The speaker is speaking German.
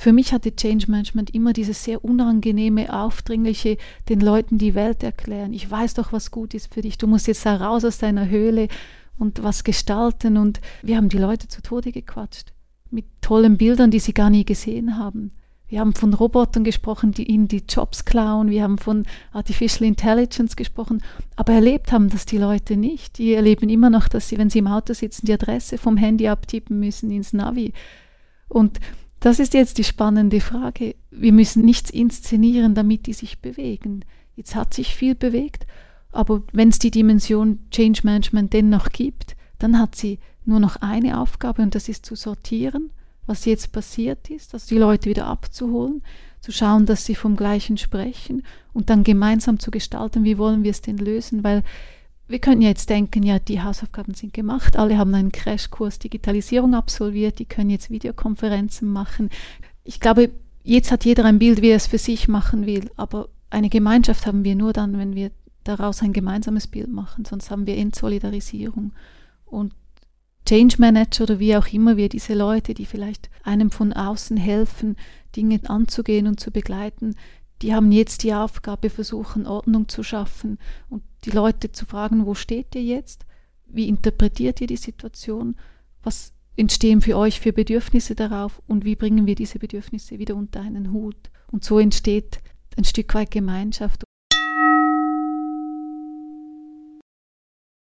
für mich hatte Change Management immer dieses sehr unangenehme, aufdringliche, den Leuten die Welt erklären. Ich weiß doch, was gut ist für dich. Du musst jetzt da raus aus deiner Höhle und was gestalten. Und wir haben die Leute zu Tode gequatscht. Mit tollen Bildern, die sie gar nie gesehen haben. Wir haben von Robotern gesprochen, die ihnen die Jobs klauen. Wir haben von Artificial Intelligence gesprochen. Aber erlebt haben das die Leute nicht. Die erleben immer noch, dass sie, wenn sie im Auto sitzen, die Adresse vom Handy abtippen müssen ins Navi. Und das ist jetzt die spannende Frage. Wir müssen nichts inszenieren, damit die sich bewegen. Jetzt hat sich viel bewegt, aber wenn es die Dimension Change Management dennoch gibt, dann hat sie nur noch eine Aufgabe und das ist zu sortieren, was jetzt passiert ist, also die Leute wieder abzuholen, zu schauen, dass sie vom Gleichen sprechen und dann gemeinsam zu gestalten, wie wollen wir es denn lösen, weil wir könnten jetzt denken, ja, die Hausaufgaben sind gemacht, alle haben einen Crashkurs Digitalisierung absolviert, die können jetzt Videokonferenzen machen. Ich glaube, jetzt hat jeder ein Bild, wie er es für sich machen will, aber eine Gemeinschaft haben wir nur dann, wenn wir daraus ein gemeinsames Bild machen, sonst haben wir Entsolidarisierung. Und Change Manager oder wie auch immer wir diese Leute, die vielleicht einem von außen helfen, Dinge anzugehen und zu begleiten, die haben jetzt die Aufgabe, versuchen Ordnung zu schaffen und die Leute zu fragen, wo steht ihr jetzt? Wie interpretiert ihr die Situation? Was entstehen für euch für Bedürfnisse darauf und wie bringen wir diese Bedürfnisse wieder unter einen Hut? Und so entsteht ein Stück weit Gemeinschaft